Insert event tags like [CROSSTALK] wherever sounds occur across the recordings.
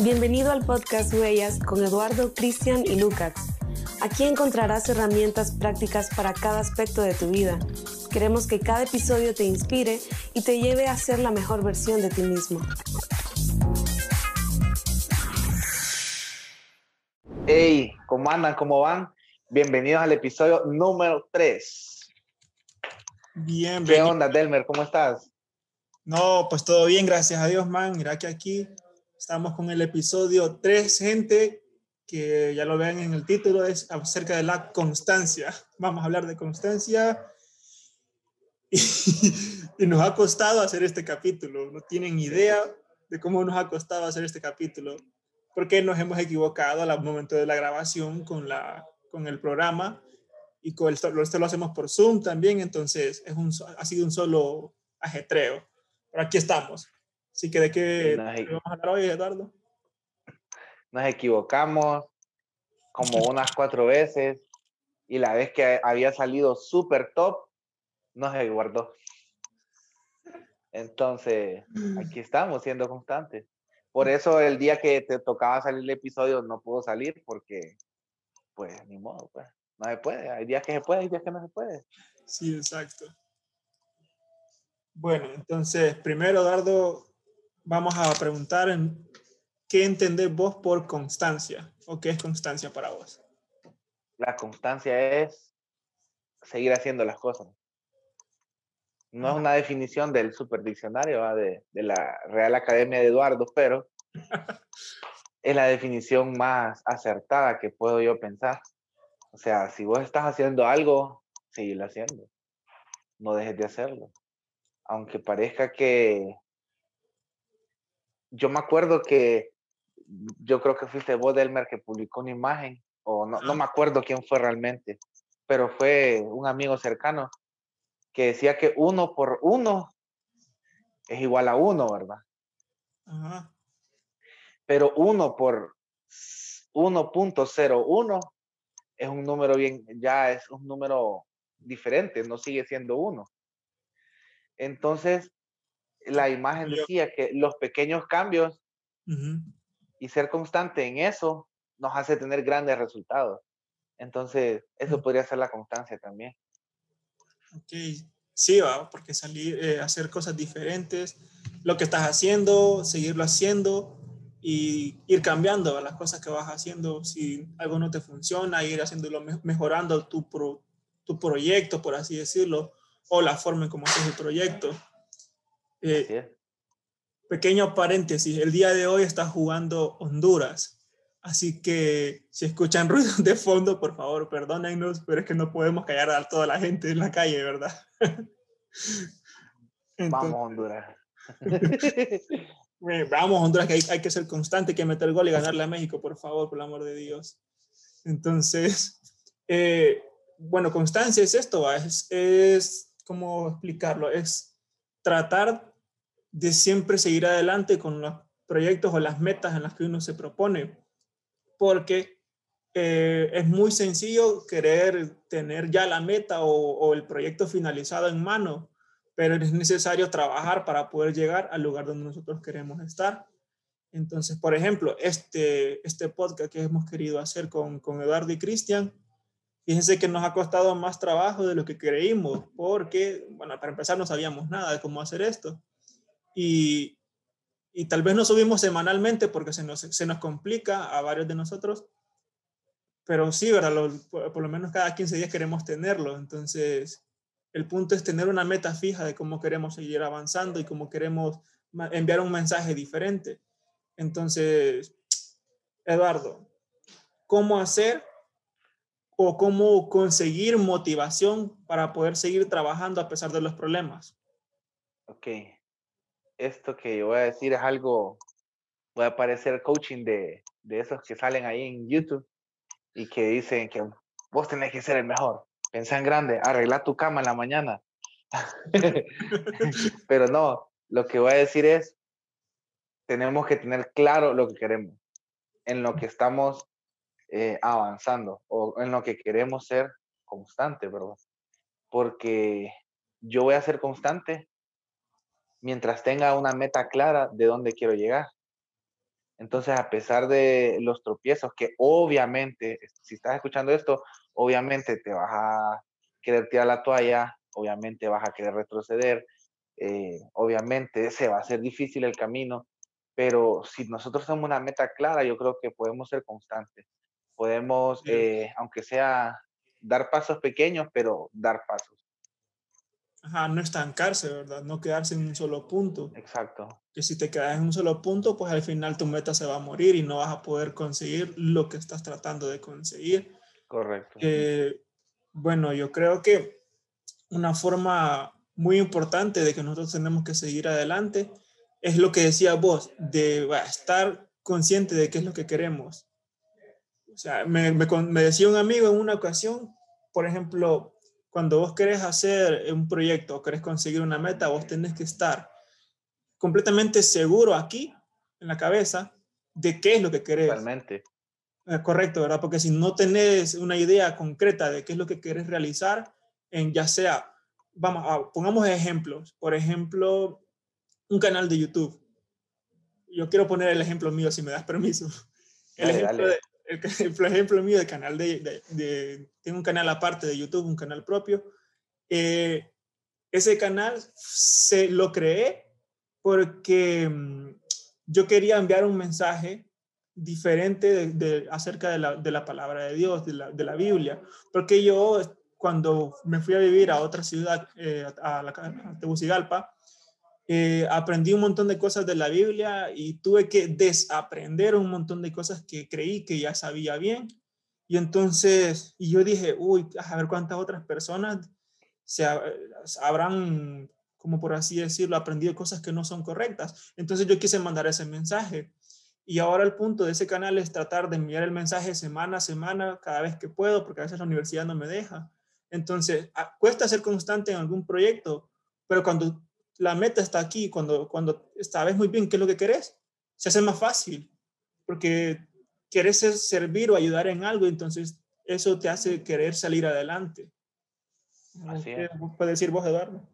Bienvenido al podcast Huellas con Eduardo, Cristian y Lucas. Aquí encontrarás herramientas prácticas para cada aspecto de tu vida. Queremos que cada episodio te inspire y te lleve a ser la mejor versión de ti mismo. Hey, ¿cómo andan? ¿Cómo van? Bienvenidos al episodio número 3. Bien, ¿Qué onda, Delmer? ¿Cómo estás? No, pues todo bien, gracias a Dios, man. Mira que aquí Estamos con el episodio 3, gente, que ya lo ven en el título, es acerca de la constancia. Vamos a hablar de constancia. [LAUGHS] Y, nos ha costado hacer este capítulo. No tienen idea de cómo nos ha costado hacer este capítulo. Porque nos hemos equivocado al momento de la grabación con, la, con el programa. Y con esto, esto lo hacemos por Zoom también. Entonces es un, ha sido un solo ajetreo. Pero aquí estamos. Así que de qué vamos a hablar hoy, Eduardo. Nos equivocamos como unas cuatro veces y la vez que había salido súper top, no se guardó. Entonces, aquí estamos siendo constantes. Por eso el día que te tocaba salir el episodio no pudo salir porque, pues, ni modo, pues, no se puede. Hay días que se puede, hay días que no se puede. Sí, exacto. Bueno, entonces, primero, Eduardo, vamos a preguntar en qué entendés vos por constancia o qué es constancia para vos. La constancia es seguir haciendo las cosas. No es una definición del superdiccionario de, de la Real Academia de Eduardo, pero [LAUGHS] es la definición más acertada que puedo yo pensar. O sea, si vos estás haciendo algo, seguirlo haciendo. No dejes de hacerlo. Aunque parezca que yo me acuerdo que yo creo que fuiste vos, Delmer, que publicó una imagen, o no, no me acuerdo quién fue realmente, pero fue un amigo cercano que decía que uno por uno es igual a uno, ¿verdad? Pero uno por 1.01 es un número bien, ya es un número diferente, no sigue siendo uno. Entonces, la imagen decía que los pequeños cambios y ser constante en eso nos hace tener grandes resultados. Entonces, eso podría ser la constancia también. Ok, sí, va, porque salir, eh, hacer cosas diferentes, lo que estás haciendo, seguirlo haciendo y ir cambiando las cosas que vas haciendo. Si algo no te funciona, ir haciéndolo, mejorando tu, tu proyecto, por así decirlo, o la forma en cómo haces el proyecto. Eh, pequeño paréntesis, el día de hoy está jugando Honduras, así que si escuchan [LAUGHS] ruidos de fondo, por favor, perdónennos, pero es que no podemos callar a toda la gente en la calle, ¿verdad? [LAUGHS] Vamos Honduras. [LAUGHS] Vamos Honduras, que hay, que ser constante, hay que meter gol y ganarle a México, por favor, por el amor de Dios. Entonces, eh, bueno, constancia es esto, es, es, ¿cómo explicarlo? Es tratar de siempre seguir adelante con los proyectos o las metas en las que uno se propone, porque eh, es muy sencillo querer tener ya la meta o, el proyecto finalizado en mano, pero es necesario trabajar para poder llegar al lugar donde nosotros queremos estar. Entonces, por ejemplo, este, este podcast que hemos querido hacer con, con Eduardo y Cristian, fíjense que nos ha costado más trabajo de lo que creímos, porque, bueno, para empezar no sabíamos nada de cómo hacer esto y, tal vez no subimos semanalmente porque se nos, se nos complica a varios de nosotros, pero sí, ¿verdad? por, lo menos cada 15 días queremos tenerlo. Entonces, el punto es tener una meta fija de cómo queremos seguir avanzando y cómo queremos enviar un mensaje diferente. Entonces, Eduardo, ¿cómo hacer o cómo conseguir motivación para poder seguir trabajando a pesar de los problemas? Ok esto que voy a decir es algo, voy a parecer coaching de, de esos que salen ahí en YouTube y que dicen que vos tenés que ser el mejor. Pensá en grande, arregla tu cama en la mañana. [LAUGHS] Pero no, lo que voy a decir es, tenemos que tener claro lo que queremos, en lo que estamos eh, avanzando o en lo que queremos ser constante, ¿verdad? Porque yo voy a ser constante mientras tenga una meta clara de dónde quiero llegar. Entonces, a pesar de los tropiezos que obviamente, si estás escuchando esto, obviamente te vas a querer tirar la toalla, obviamente vas a querer retroceder, eh, obviamente se va a hacer difícil el camino, pero si nosotros tenemos una meta clara, yo creo que podemos ser constantes. Podemos, eh, aunque sea dar pasos pequeños, pero dar pasos. Ajá, no estancarse, ¿verdad? No quedarse en un solo punto. Exacto. Que si te quedas en un solo punto, pues al final tu meta se va a morir y no vas a poder conseguir lo que estás tratando de conseguir. Correcto. Eh, bueno, yo creo que una forma muy importante de que nosotros tenemos que seguir adelante es lo que decía vos, de estar consciente de qué es lo que queremos. O sea, me, me, me decía un amigo en una ocasión, por ejemplo, cuando vos querés hacer un proyecto o querés conseguir una meta, vos tenés que estar completamente seguro aquí, en la cabeza, de qué es lo que querés. Totalmente. Eh, correcto, ¿verdad? Porque si no tenés una idea concreta de qué es lo que querés realizar, en ya sea, vamos, a, pongamos ejemplos. Por ejemplo, un canal de YouTube. Yo quiero poner el ejemplo mío, si me das permiso. El ejemplo, De, el, [LAUGHS] ejemplo mío de canal de, de, tengo un canal aparte de YouTube, un canal propio. Eh, ese canal se lo creé porque mm, yo quería enviar un mensaje diferente de, acerca de la, de la, palabra de Dios, de la, de la, Biblia, porque yo cuando me fui a vivir a otra ciudad, eh, a, la, a Tegucigalpa, eh, aprendí un montón de cosas de la Biblia y tuve que desaprender un montón de cosas que creí que ya sabía bien. Y entonces, y yo dije, uy, a ver cuántas otras personas se habrán, como por así decirlo, aprendido cosas que no son correctas. Entonces yo quise mandar ese mensaje. Y ahora el punto de ese canal es tratar de enviar el mensaje semana a semana, cada vez que puedo, porque a veces la universidad no me deja. Entonces, cuesta ser constante en algún proyecto, pero cuando la meta está aquí, cuando, cuando sabes muy bien qué es lo que querés, se hace más fácil, porque querés servir o ayudar en algo, entonces eso te hace querer salir adelante. Así es. ¿Puedes decir vos, Eduardo?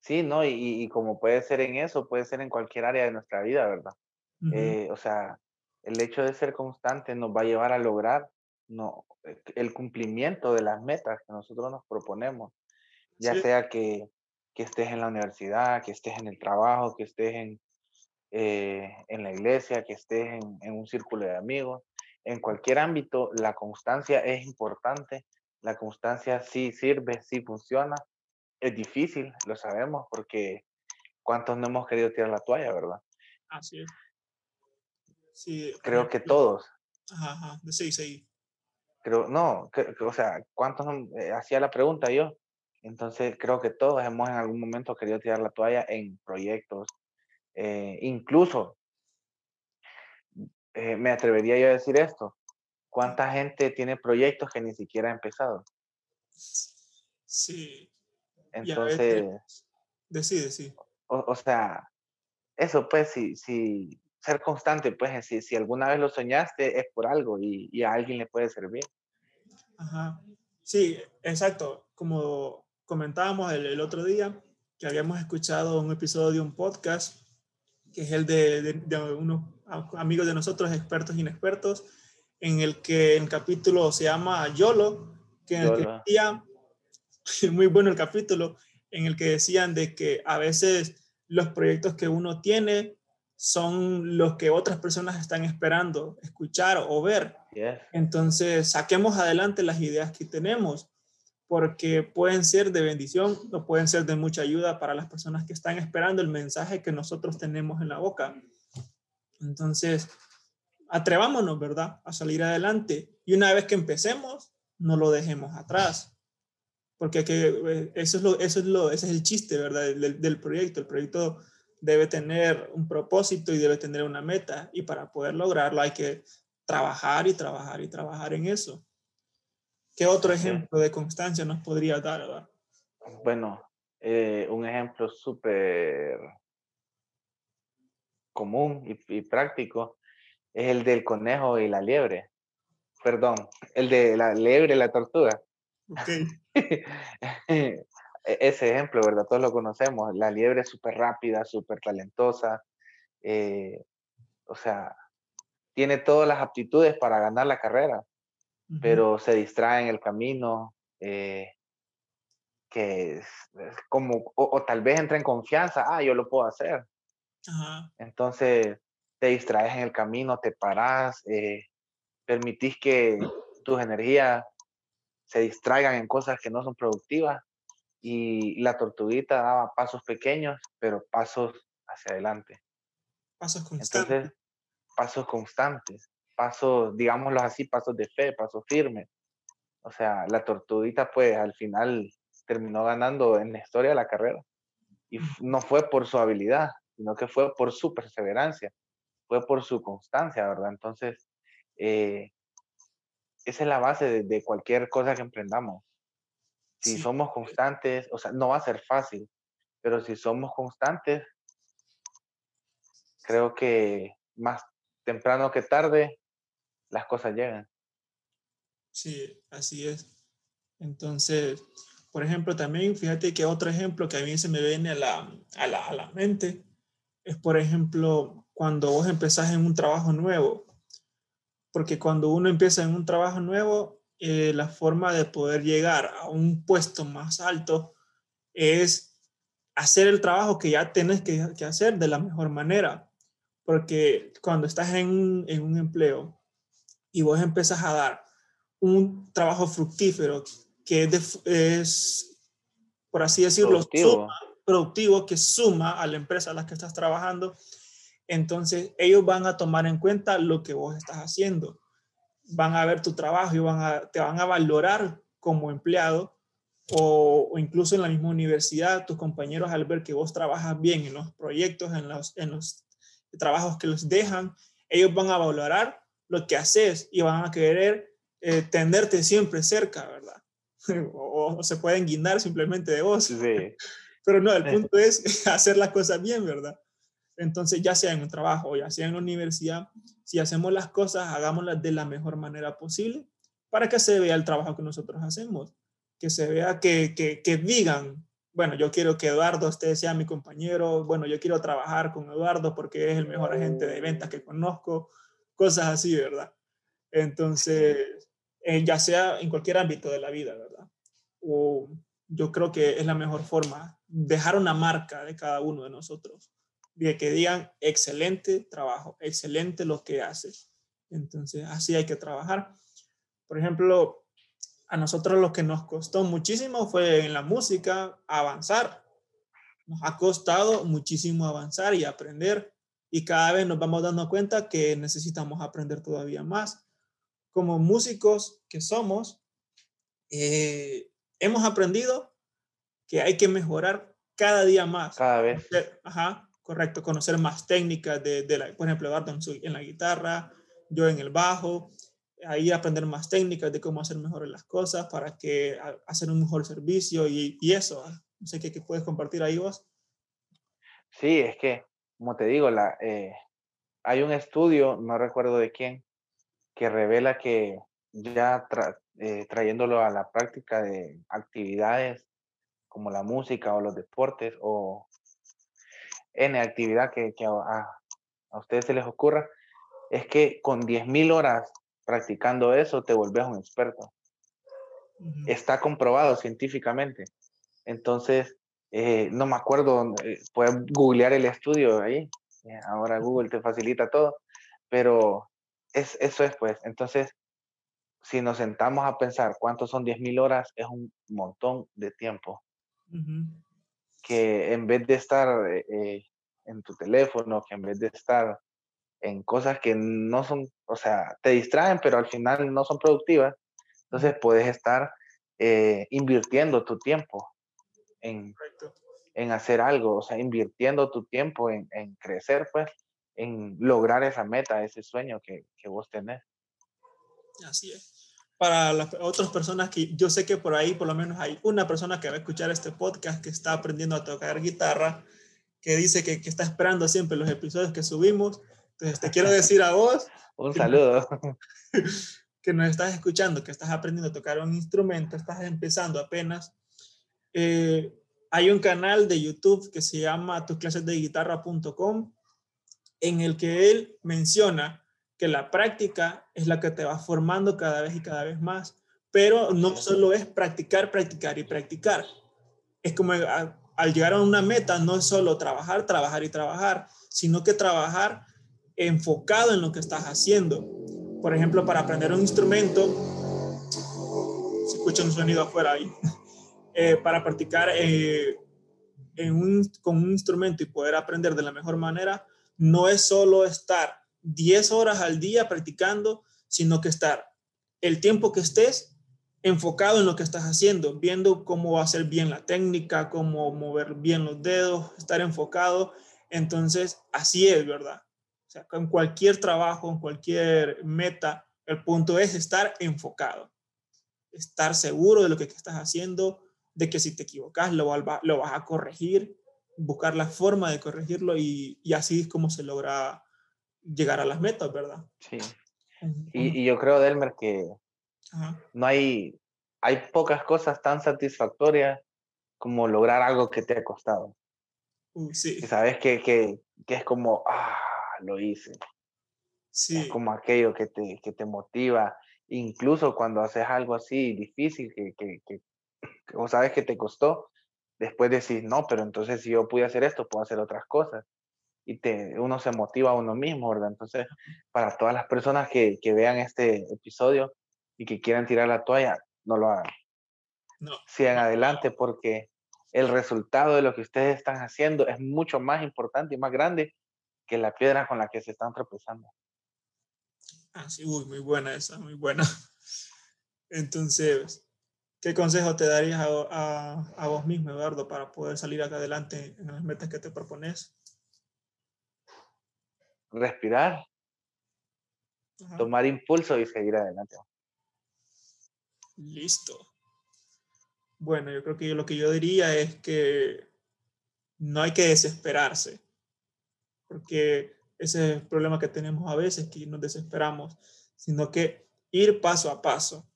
Sí, ¿no? Y, y, como puede ser en eso, puede ser en cualquier área de nuestra vida, ¿verdad? eh, o sea, el hecho de ser constante nos va a llevar a lograr no, el cumplimiento de las metas que nosotros nos proponemos, ya sí. sea que que estés en la universidad, que estés en el trabajo, que estés en, eh, en la iglesia, que estés en, en, un círculo de amigos. En cualquier ámbito, la constancia es importante. La constancia sí sirve, sí funciona. Es difícil, lo sabemos, porque ¿cuántos no hemos querido tirar la toalla, verdad? Así es. Sí, Creo que todos. Ajá, ajá. Sí, sí. Creo, no, que, o sea, ¿cuántos eh, hacía la pregunta yo? Entonces, creo que todos hemos en algún momento querido tirar la toalla en proyectos. Eh, incluso, eh, me atrevería yo a decir esto. ¿Cuánta gente tiene proyectos que ni siquiera ha empezado? Sí. Entonces... Decide, sí. O, o, sea, eso pues, si, si ser constante, pues, si, si alguna vez lo soñaste, es por algo y, y a alguien le puede servir. Ajá. Sí, exacto. Como comentábamos el, el, otro día que habíamos escuchado un episodio de un podcast que es el de, de, de, unos amigos de nosotros, expertos e inexpertos, en el que el capítulo se llama YOLO, que en el que decía, [LAUGHS] muy bueno el capítulo, en el que decían de que a veces los proyectos que uno tiene son los que otras personas están esperando escuchar o ver. Entonces, saquemos adelante las ideas que tenemos porque pueden ser de bendición o pueden ser de mucha ayuda para las personas que están esperando el mensaje que nosotros tenemos en la boca. Entonces, atrevámonos, ¿verdad?, a salir adelante. Y una vez que empecemos, no lo dejemos atrás. Porque que, eso, es lo, eso es lo, ese es el chiste, ¿verdad?, del proyecto. El proyecto debe tener un propósito y debe tener una meta. Y para poder lograrlo hay que trabajar y trabajar y trabajar en eso. ¿Qué otro ejemplo de constancia nos podría dar? ¿verdad? Bueno, eh, un ejemplo súper común y, y, práctico es el del conejo y la liebre. Perdón, el de la liebre y la tortuga. Okay. [LAUGHS] Ese ejemplo, ¿verdad? Todos lo conocemos. La liebre es súper rápida, súper talentosa. Eh, o sea, tiene todas las aptitudes para ganar la carrera, pero se distrae en el camino, eh, que es, como, o, tal vez entra en confianza, ah, yo lo puedo hacer. Entonces te distraes en el camino, te paras, eh, permitís que tus energías se distraigan en cosas que no son productivas y la tortuguita daba pasos pequeños, pero pasos hacia adelante. Pasos constantes. Entonces, pasos constantes, pasos, digámoslo así, pasos de fe, pasos firmes. O sea, la tortuguita pues al final terminó ganando en la historia de la carrera. Y no fue por su habilidad, sino que fue por su perseverancia, fue por su constancia, ¿verdad? Entonces, eh, esa es la base de, cualquier cosa que emprendamos. Si somos constantes, o sea, no va a ser fácil, pero si somos constantes, creo que más temprano que tarde las cosas llegan. Sí, así es. Entonces, por ejemplo, también fíjate que otro ejemplo que a mí se me viene a la, a la, a la mente es, por ejemplo, cuando vos empezás en un trabajo nuevo. Porque cuando uno empieza en un trabajo nuevo, eh, la forma de poder llegar a un puesto más alto es hacer el trabajo que ya tenés que, que hacer de la mejor manera. Porque cuando estás en, en un empleo y vos empezás a dar un trabajo fructífero que es, por así decirlo, productivo. productivo, que suma a la empresa a la que estás trabajando, entonces ellos van a tomar en cuenta lo que vos estás haciendo. Van a ver tu trabajo y van a, te van a valorar como empleado o, o, incluso en la misma universidad, tus compañeros al ver que vos trabajas bien en los proyectos, en los, en los trabajos que los dejan, ellos van a valorar lo que haces y van a querer eh, tenerte siempre cerca, ¿verdad? [LAUGHS] o, se pueden guindar simplemente de vos. Sí. [LAUGHS] Pero no, el punto es [LAUGHS] hacer las cosas bien, ¿verdad? Entonces, ya sea en un trabajo o ya sea en la universidad, si hacemos las cosas, hagámoslas de la mejor manera posible para que se vea el trabajo que nosotros hacemos, que se vea que, que, que digan, bueno, yo quiero que Eduardo usted sea mi compañero, bueno, yo quiero trabajar con Eduardo porque es el mejor agente de ventas que conozco, cosas así, ¿verdad? Entonces, eh, ya sea en cualquier ámbito de la vida, ¿verdad? O yo creo que es la mejor forma, dejar una marca de cada uno de nosotros, de que digan, excelente trabajo, excelente lo que haces. Entonces, así hay que trabajar. Por ejemplo, a nosotros lo que nos costó muchísimo fue en la música avanzar. Nos ha costado muchísimo avanzar y aprender y cada vez nos vamos dando cuenta que necesitamos aprender todavía más como músicos que somos, eh, hemos aprendido que hay que mejorar cada día más. Cada vez. Ajá, correcto, conocer más técnicas de, de la, por ejemplo, Eduardo en, la guitarra, yo en el bajo, ahí aprender más técnicas de cómo hacer mejor las cosas para que hacer un mejor servicio y, y eso. ¿ah? No sé qué, qué, puedes compartir ahí vos. Sí, es que, como te digo, la, eh, hay un estudio, no recuerdo de quién, que revela que ya eh, trayéndolo a la práctica de actividades como la música o los deportes o N actividad que, a, ustedes se les ocurra, es que con 10.000 horas practicando eso te vuelves un experto. Está comprobado científicamente. Entonces, eh, no me acuerdo, eh, puedes googlear el estudio ahí. Ahora Google te facilita todo, pero es, eso es pues. Entonces, si nos sentamos a pensar cuántos son 10.000 horas, es un montón de tiempo. Que en vez de estar eh, eh, en tu teléfono, que en vez de estar en cosas que no son, o sea, te distraen, pero al final no son productivas, entonces puedes estar eh, invirtiendo tu tiempo en, en, hacer algo, o sea, invirtiendo tu tiempo en, en crecer, pues, en lograr esa meta, ese sueño que, que vos tenés. Así es. Para las otras personas que yo sé que por ahí por lo menos hay una persona que va a escuchar este podcast que está aprendiendo a tocar guitarra, que dice que, que está esperando siempre los episodios que subimos. Entonces te quiero decir a vos. [LAUGHS] un saludo. [LAUGHS] Que nos estás escuchando, que estás aprendiendo a tocar un instrumento, estás empezando apenas. Eh, hay un canal de YouTube que se llama tusclasesdeguitarra.com en el que él menciona que la práctica es la que te va formando cada vez y cada vez más. Pero no solo es practicar, practicar y practicar. Es como al llegar a una meta, no es solo trabajar, trabajar y trabajar, sino que trabajar enfocado en lo que estás haciendo. Por ejemplo, para aprender un instrumento, se escucha un sonido afuera ahí, eh, para practicar eh, con un instrumento y poder aprender de la mejor manera, no es solo estar 10 horas al día practicando, sino que estar el tiempo que estés enfocado en lo que estás haciendo, viendo cómo hacer bien la técnica, cómo mover bien los dedos, estar enfocado. Entonces, así es, ¿verdad? O sea, con cualquier trabajo, en cualquier meta, el punto es estar enfocado, estar seguro de lo que estás haciendo, de que si te equivocas lo, lo vas a corregir, buscar la forma de corregirlo y, y, así es como se logra llegar a las metas, ¿verdad? Sí. Y, y yo creo, Delmer, que no hay, hay pocas cosas tan satisfactorias como lograr algo que te ha costado. Uh, sí. Y sabes que, que, que, es como, ah, lo hice. Sí. Es como aquello que te, que te motiva, incluso cuando haces algo así difícil, que, que, que, o sabes que te costó, después decís, no, pero entonces si yo pude hacer esto, puedo hacer otras cosas. Y te, uno se motiva a uno mismo, ¿verdad? Entonces, para todas las personas que, que vean este episodio y que quieran tirar la toalla, no lo hagan. No. Sigan adelante porque el resultado de lo que ustedes están haciendo es mucho más importante y más grande que la piedra con la que se están tropezando. Ah, sí, uy, muy buena esa, muy buena. [LAUGHS] Entonces, ¿Qué consejo te darías a, a, vos mismo, Eduardo, para poder salir acá adelante en las metas que te propones? Respirar, tomar impulso y seguir adelante. Listo. Bueno, yo creo que lo que yo diría es que no hay que desesperarse, porque ese es el problema que tenemos a veces, que nos desesperamos, sino que ir paso a paso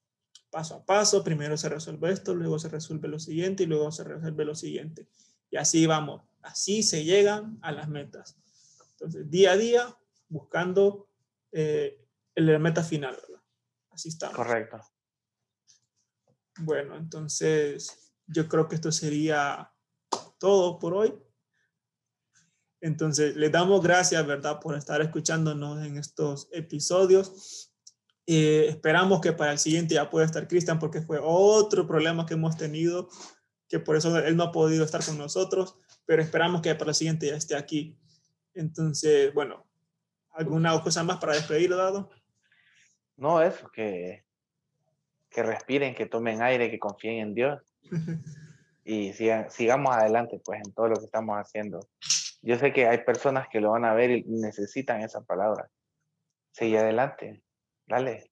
paso a paso, primero se resuelve esto, luego se resuelve lo siguiente y luego se resuelve lo siguiente. Y así vamos, así se llegan a las metas. Entonces, día a día, buscando eh, la meta final, ¿verdad? Así estamos. Correcto. Bueno, entonces yo creo que esto sería todo por hoy. Entonces, les damos gracias, ¿verdad?, por estar escuchándonos en estos episodios. Eh, esperamos que para el siguiente ya pueda estar Cristian porque fue otro problema que hemos tenido, que por eso él no ha podido estar con nosotros, pero esperamos que para el siguiente ya esté aquí. Entonces, bueno, ¿alguna cosa más para despedir, Dado? No, eso, que, que respiren, que tomen aire, que confíen en Dios [LAUGHS] y sigan, sigamos adelante pues en todo lo que estamos haciendo. Yo sé que hay personas que lo van a ver y necesitan esa palabra. Sigue adelante. Dale.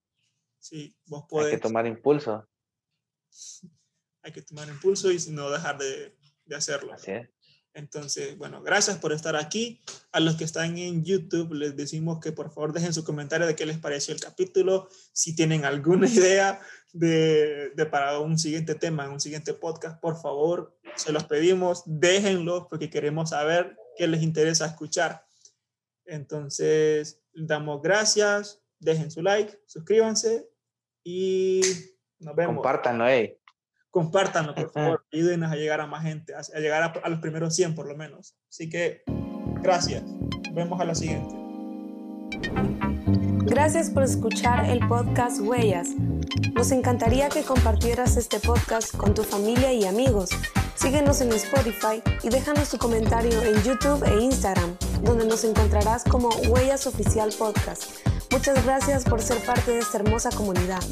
Sí, vos podés. Hay que tomar impulso. [LAUGHS] Hay que tomar impulso y no dejar de, de hacerlo. Así es. Entonces, bueno, gracias por estar aquí. A los que están en YouTube les decimos que por favor dejen su comentario de qué les pareció el capítulo. Si tienen alguna [LAUGHS] idea de, de para un siguiente tema, un siguiente podcast, por favor, se los pedimos, déjenlo porque queremos saber qué les interesa escuchar. Entonces, damos gracias dejen su like, suscríbanse y nos vemos. Compártanlo, eh. Compártanlo, por favor. Ayúdenos a llegar a más gente, a, llegar a, los primeros 100 por lo menos. Así que, gracias. Nos vemos a la siguiente. Gracias por escuchar el podcast Huellas. Nos encantaría que compartieras este podcast con tu familia y amigos. Síguenos en Spotify y déjanos tu comentario en YouTube e Instagram, donde nos encontrarás como Huellas Oficial Podcast. Muchas gracias por ser parte de esta hermosa comunidad.